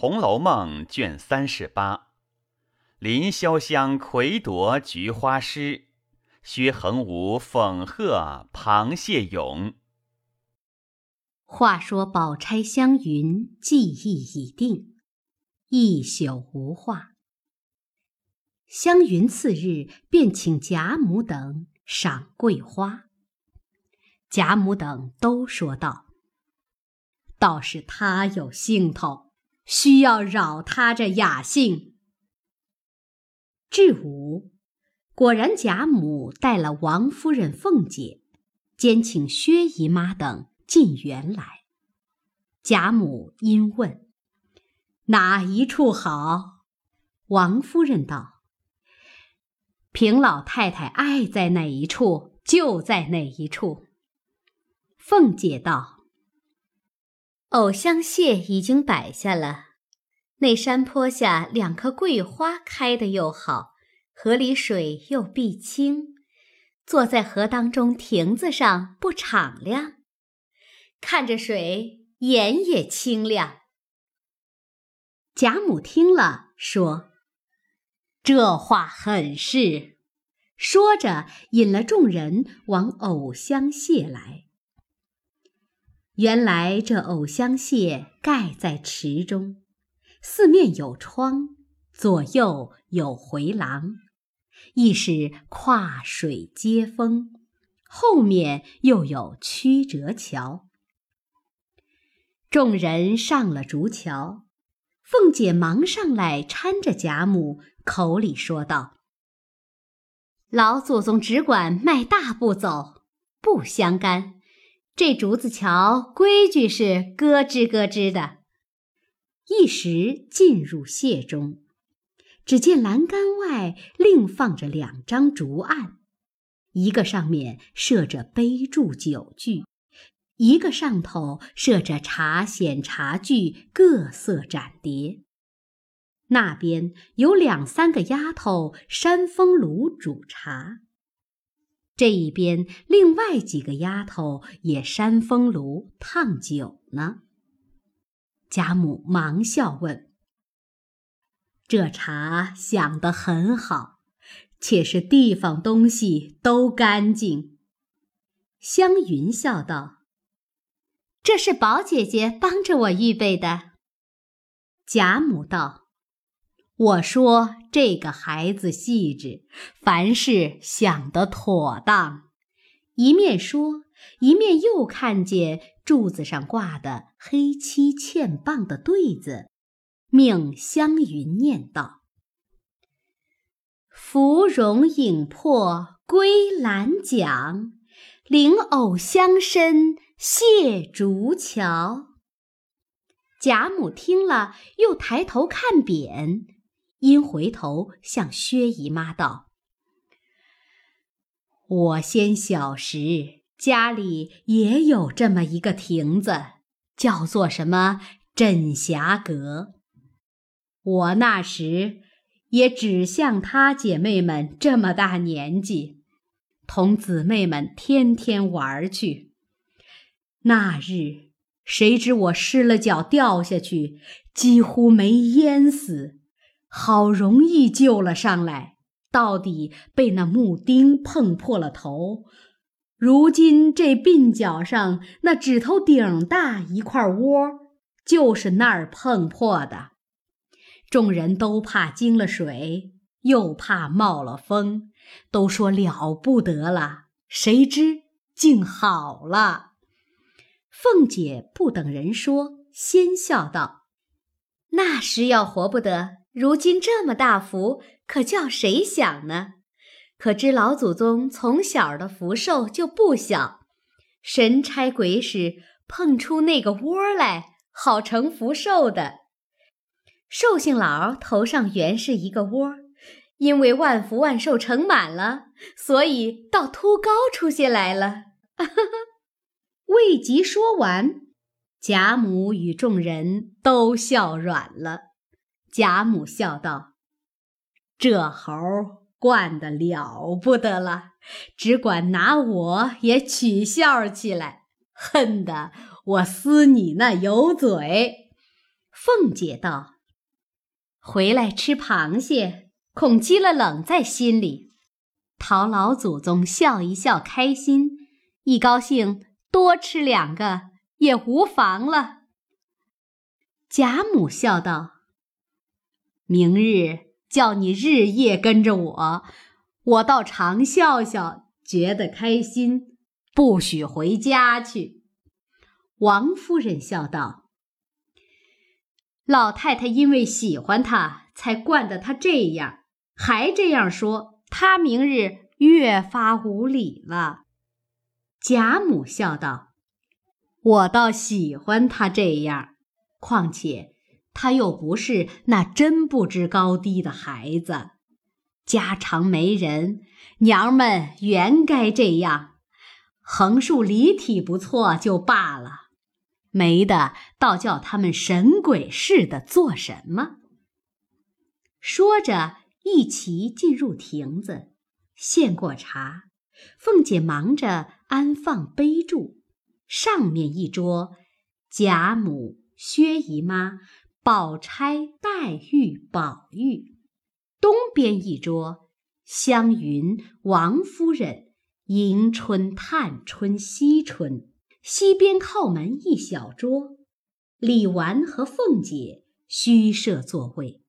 红楼梦》卷三十八。林潇湘魁夺菊花诗，薛恒吴讽贺螃蟹咏。话说宝钗、湘云计议已定，一宿无话。湘云次日便请贾母等赏桂花。贾母等都说道：“倒是他有兴头，需要扰他这雅兴。”至午，果然贾母带了王夫人、凤姐，兼请薛姨妈等进园来。贾母因问：“哪一处好？”王夫人道：“平老太太爱在哪一处，就在哪一处。”凤姐道：“藕香榭已经摆下了。”那山坡下两棵桂花开得又好，河里水又碧清，坐在河当中亭子上不敞亮，看着水眼也清亮。贾母听了说：“这话很是。”说着引了众人往藕香榭来。原来这藕香榭盖在池中。四面有窗，左右有回廊，亦是跨水接风。后面又有曲折桥。众人上了竹桥，凤姐忙上来搀着贾母，口里说道：“老祖宗只管迈大步走，不相干。这竹子桥规矩是咯吱咯吱的。”一时进入榭中，只见栏杆外另放着两张竹案，一个上面设着杯箸酒具，一个上头设着茶筅茶具各色盏碟。那边有两三个丫头扇风炉煮茶，这一边另外几个丫头也扇风炉烫酒呢。贾母忙笑问：“这茶想得很好，且是地方东西都干净。”湘云笑道：“这是宝姐姐帮着我预备的。”贾母道：“我说这个孩子细致，凡事想得妥当。”一面说，一面又看见。柱子上挂的黑漆嵌棒的对子，命湘云念道：“芙蓉影破归兰桨，菱藕香深谢竹桥。”贾母听了，又抬头看匾，因回头向薛姨妈道：“我先小时。”家里也有这么一个亭子，叫做什么枕霞阁。我那时也只像她姐妹们这么大年纪，同姊妹们天天玩去。那日谁知我失了脚掉下去，几乎没淹死，好容易救了上来，到底被那木钉碰破了头。如今这鬓角上那指头顶大一块窝，就是那儿碰破的。众人都怕惊了水，又怕冒了风，都说了不得了。谁知竟好了。凤姐不等人说，先笑道：“那时要活不得，如今这么大福，可叫谁享呢？”可知老祖宗从小的福寿就不小，神差鬼使碰出那个窝来，好成福寿的。寿星老头上原是一个窝，因为万福万寿盛满了，所以倒凸高出些来了。未及说完，贾母与众人都笑软了。贾母笑道：“这猴。”惯得了不得了，只管拿我也取笑起来，恨得我撕你那油嘴。凤姐道：“回来吃螃蟹，恐积了冷在心里。陶老祖宗笑一笑开心，一高兴多吃两个也无妨了。”贾母笑道：“明日叫你日夜跟着我，我倒常笑笑，觉得开心，不许回家去。”王夫人笑道。老太太因为喜欢他，才惯得他这样，还这样说，他明日越发无礼了。贾母笑道：“我倒喜欢他这样，况且他又不是那真不知高低的孩子，家常没人，娘们原该这样，横竖离体不错就罢了。”没的，倒叫他们神鬼似的做什么？说着，一齐进入亭子，献过茶。凤姐忙着安放杯箸，上面一桌，贾母、薛姨妈、宝钗、黛玉、宝玉；东边一桌，湘云、王夫人、迎春、探春、惜春。西边靠门一小桌，李纨和凤姐虚设座位，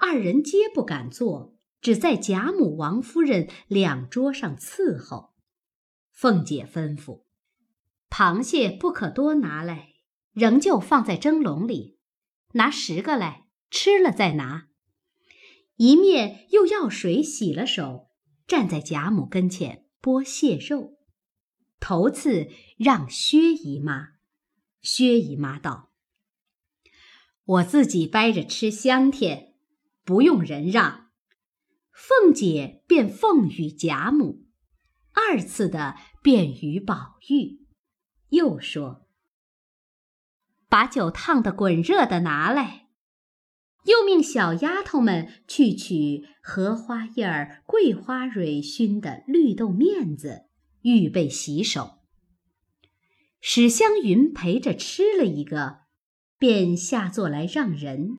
二人皆不敢坐，只在贾母、王夫人两桌上伺候。凤姐吩咐：“螃蟹不可多拿来，仍旧放在蒸笼里，拿十个来，吃了再拿。”一面又要水洗了手，站在贾母跟前剥蟹肉。头次让薛姨妈，薛姨妈道：“我自己掰着吃香甜，不用人让。”凤姐便奉与贾母，二次的便与宝玉，又说：“把酒烫的滚热的拿来。”又命小丫头们去取荷花叶儿、桂花蕊熏的绿豆面子。预备洗手，史湘云陪着吃了一个，便下座来让人，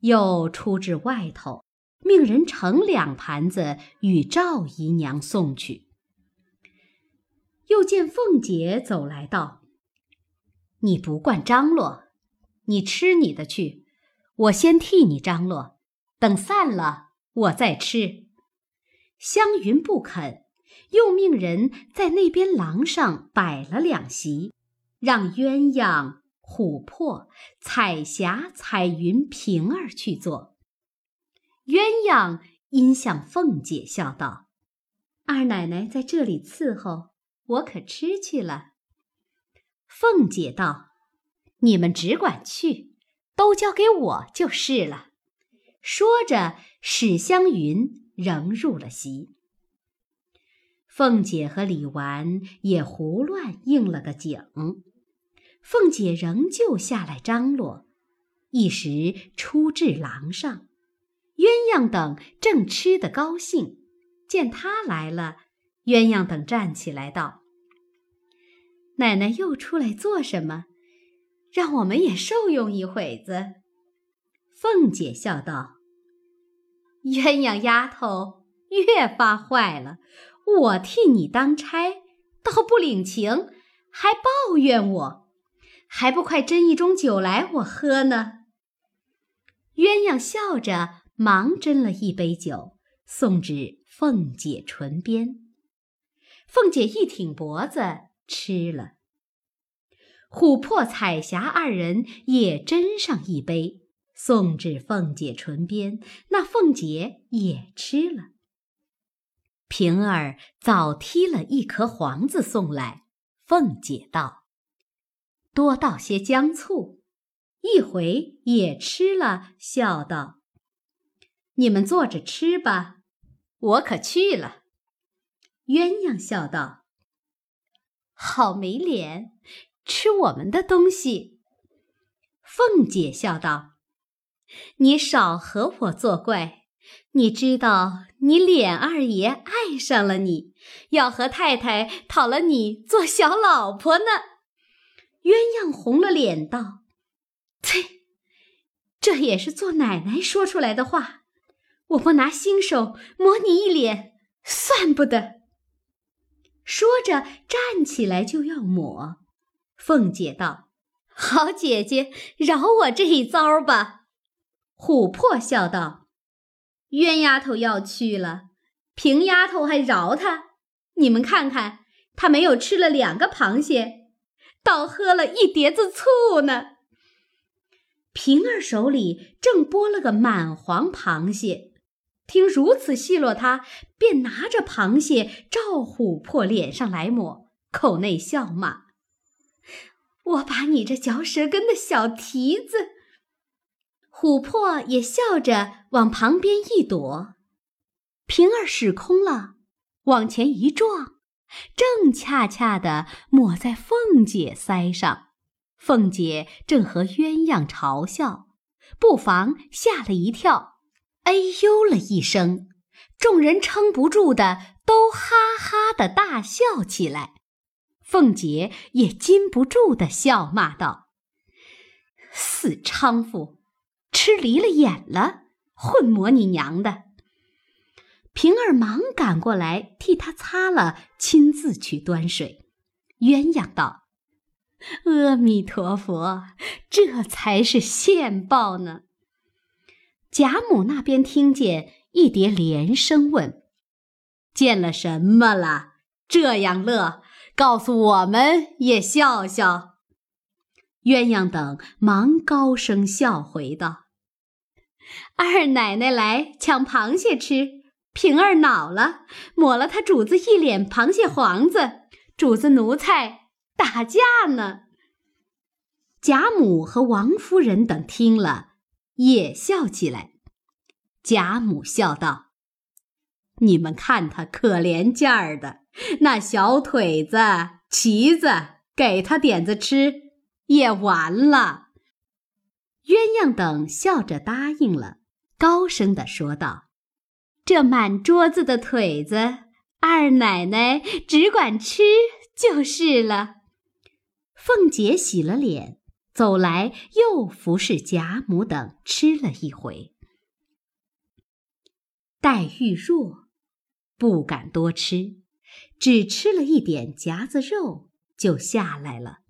又出至外头，命人盛两盘子与赵姨娘送去。又见凤姐走来道：“你不惯张罗，你吃你的去，我先替你张罗，等散了我再吃。”湘云不肯。又命人在那边廊上摆了两席，让鸳鸯、琥珀、彩霞、彩云、平儿去坐。鸳鸯因向凤姐笑道：“二奶奶在这里伺候，我可吃去了。”凤姐道：“你们只管去，都交给我就是了。”说着，史湘云仍入了席。凤姐和李纨也胡乱应了个景，凤姐仍旧下来张罗，一时出至廊上，鸳鸯等正吃得高兴，见她来了，鸳鸯等站起来道：“奶奶又出来做什么？让我们也受用一会子。”凤姐笑道：“鸳鸯丫头越发坏了。”我替你当差，倒不领情，还抱怨我，还不快斟一盅酒来我喝呢？鸳鸯笑着，忙斟了一杯酒，送至凤姐唇边。凤姐一挺脖子吃了。琥珀、彩霞二人也斟上一杯，送至凤姐唇边，那凤姐也吃了。平儿早剔了一颗黄子送来，凤姐道：“多倒些姜醋。”一回也吃了，笑道：“你们坐着吃吧，我可去了。”鸳鸯笑道：“好没脸，吃我们的东西。”凤姐笑道：“你少和我作怪。”你知道，你脸二爷爱上了你，要和太太讨了你做小老婆呢。鸳鸯红了脸道：“啐，这也是做奶奶说出来的话，我不拿新手抹你一脸，算不得。说着，站起来就要抹。凤姐道：“好姐姐，饶我这一遭吧。”琥珀笑道：“冤丫头要去了，平丫头还饶她？你们看看，她没有吃了两个螃蟹，倒喝了一碟子醋呢。”平儿手里正剥了个满黄螃蟹，听如此奚落他，便拿着螃蟹照琥珀脸上来抹，口内笑骂：“我把你这嚼舌根的小蹄子！”琥珀也笑着往旁边一躲，平儿使空了，往前一撞，正恰恰的抹在凤姐腮上。凤姐正和鸳鸯嘲笑，不妨吓了一跳，哎呦了一声，众人撑不住的都哈哈的大笑起来。凤姐也禁不住的笑骂道：“死娼妇，吃离了眼了，混魔你娘的！”平儿忙赶过来替她擦了，亲自去端水。鸳鸯道。阿弥陀佛，这才是现报呢。贾母那边听见一叠连声问：“见了什么了？这样乐，告诉我们也笑笑。”鸳鸯等忙高声笑回道：“二奶奶来抢螃蟹吃，平儿恼了，抹了他主子一脸螃蟹黄子，主子奴才。”打架呢！贾母和王夫人等听了，也笑起来。贾母笑道：“你们看他可怜劲儿的，那小腿子、旗子，给他点子吃也完了。”鸳鸯等笑着答应了，高声的说道：“这满桌子的腿子，二奶奶只管吃就是了。”凤姐洗了脸，走来又服侍贾母等吃了一回。黛玉弱，不敢多吃，只吃了一点夹子肉就下来了。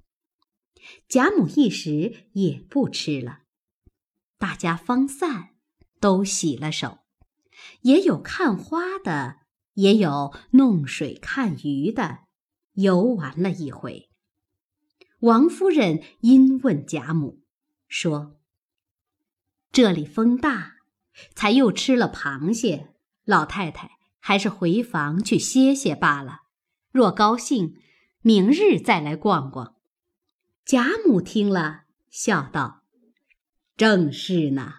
贾母一时也不吃了。大家方散，都洗了手，也有看花的，也有弄水看鱼的，游玩了一回。王夫人因问贾母，说：“这里风大，才又吃了螃蟹，老太太还是回房去歇歇罢了。若高兴，明日再来逛逛。”贾母听了，笑道：“正是呢，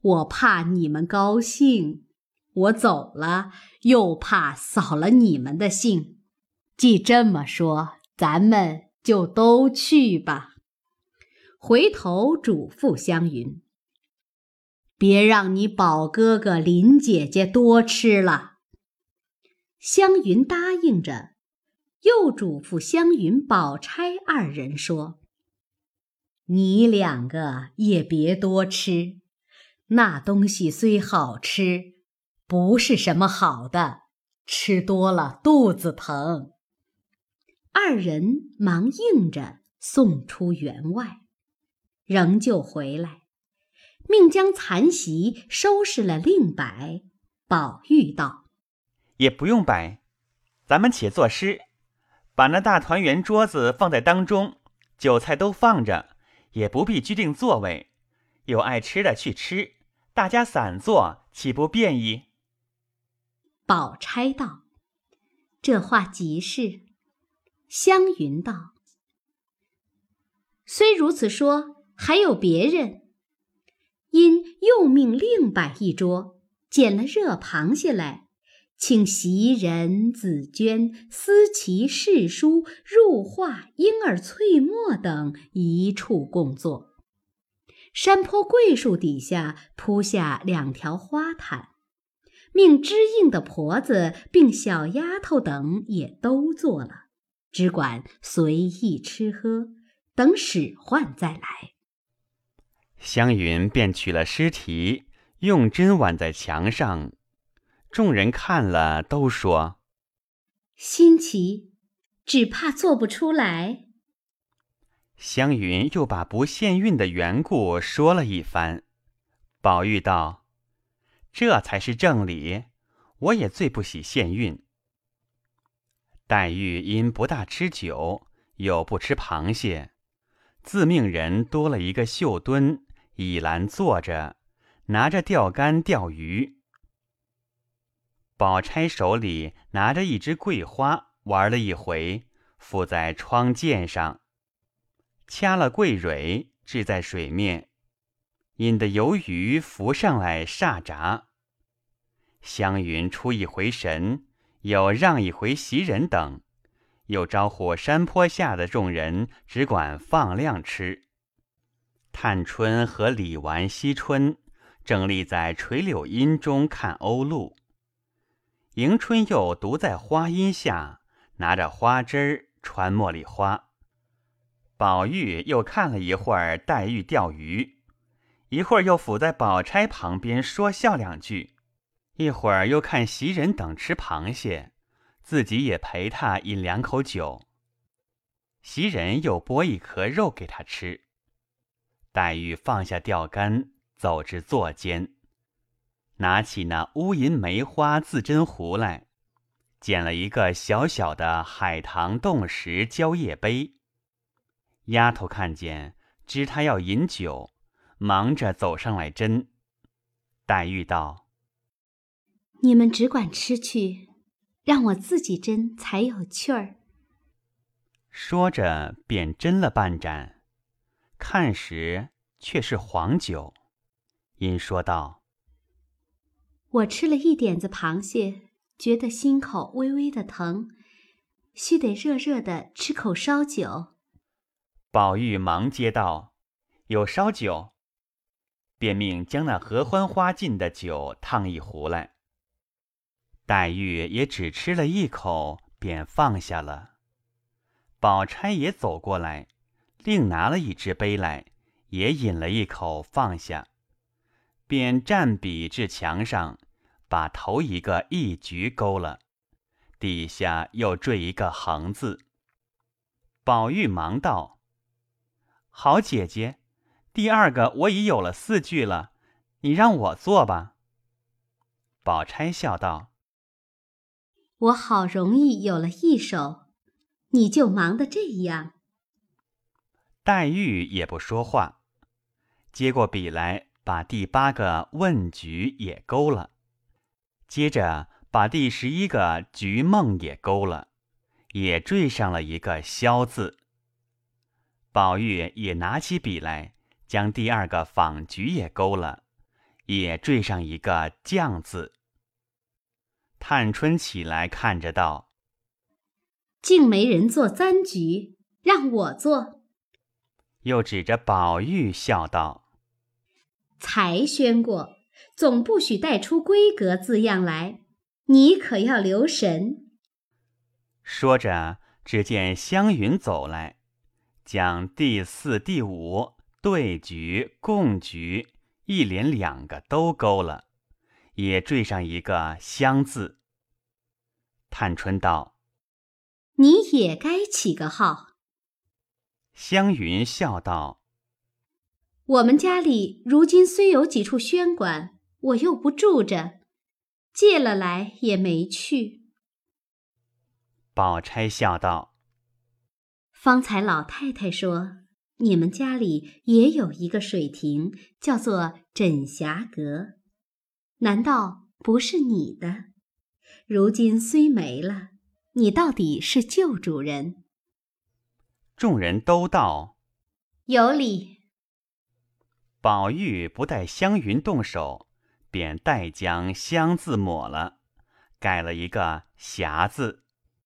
我怕你们高兴，我走了又怕扫了你们的兴。既这么说，咱们。”就都去吧。回头嘱咐湘云：“别让你宝哥哥、林姐姐多吃了。”湘云答应着，又嘱咐湘云、宝钗二人说：“你两个也别多吃，那东西虽好吃，不是什么好的，吃多了肚子疼。”二人忙应着，送出园外，仍旧回来，命将残席收拾了，另摆。宝玉道：“也不用摆，咱们且作诗，把那大团圆桌子放在当中，酒菜都放着，也不必拘定座位，有爱吃的去吃，大家散坐，岂不便宜？”宝钗道：“这话极是。”湘云道：“虽如此说，还有别人。因又命另摆一桌，捡了热螃蟹来，请袭人、紫鹃、思琪、世书、入画、婴儿、翠墨等一处共坐。山坡桂树底下铺下两条花毯，命知应的婆子并小丫头等也都坐了。”只管随意吃喝，等使唤再来。湘云便取了尸题，用针挽在墙上。众人看了，都说：“新奇，只怕做不出来。”湘云又把不限孕的缘故说了一番。宝玉道：“这才是正理，我也最不喜限孕。”黛玉因不大吃酒，又不吃螃蟹，自命人多了一个绣墩，倚栏坐着，拿着钓竿钓鱼。宝钗手里拿着一只桂花，玩了一回，附在窗涧上，掐了桂蕊，置在水面，引得游鱼浮上来煞闸。湘云出一回神。又让一回袭人等，又招呼山坡下的众人，只管放量吃。探春和李纨、惜春正立在垂柳荫中看鸥鹭，迎春又独在花荫下拿着花枝儿穿茉莉花。宝玉又看了一会儿黛玉钓鱼，一会儿又伏在宝钗旁边说笑两句。一会儿又看袭人等吃螃蟹，自己也陪他饮两口酒。袭人又剥一壳肉给他吃。黛玉放下钓竿，走至座间，拿起那乌银梅花自斟壶来，捡了一个小小的海棠冻石蕉叶杯。丫头看见，知他要饮酒，忙着走上来斟。黛玉道。你们只管吃去，让我自己斟才有趣儿。说着，便斟了半盏，看时却是黄酒。因说道：“我吃了一点子螃蟹，觉得心口微微的疼，须得热热的吃口烧酒。”宝玉忙接道：“有烧酒。”便命将那合欢花浸的酒烫一壶来。黛玉也只吃了一口，便放下了。宝钗也走过来，另拿了一只杯来，也饮了一口，放下，便蘸笔至墙上，把头一个一局勾了，底下又缀一个横字。宝玉忙道：“好姐姐，第二个我已有了四句了，你让我做吧。”宝钗笑道。我好容易有了一手，你就忙得这样。黛玉也不说话，接过笔来，把第八个问局也勾了，接着把第十一个菊梦也勾了，也缀上了一个萧字。宝玉也拿起笔来，将第二个访菊也勾了，也缀上一个降字。探春起来看着道：“竟没人做簪局，让我做。”又指着宝玉笑道：“才宣过，总不许带出闺阁字样来，你可要留神。”说着，只见湘云走来，将第四、第五对局、共局一连两个都勾了。也缀上一个“香”字。探春道：“你也该起个号。”湘云笑道：“我们家里如今虽有几处轩馆，我又不住着，借了来也没去。”宝钗笑道：“方才老太太说，你们家里也有一个水亭，叫做枕霞阁。”难道不是你的？如今虽没了，你到底是旧主人。众人都道有理。宝玉不待湘云动手，便代将“香”字抹了，改了一个“霞”字。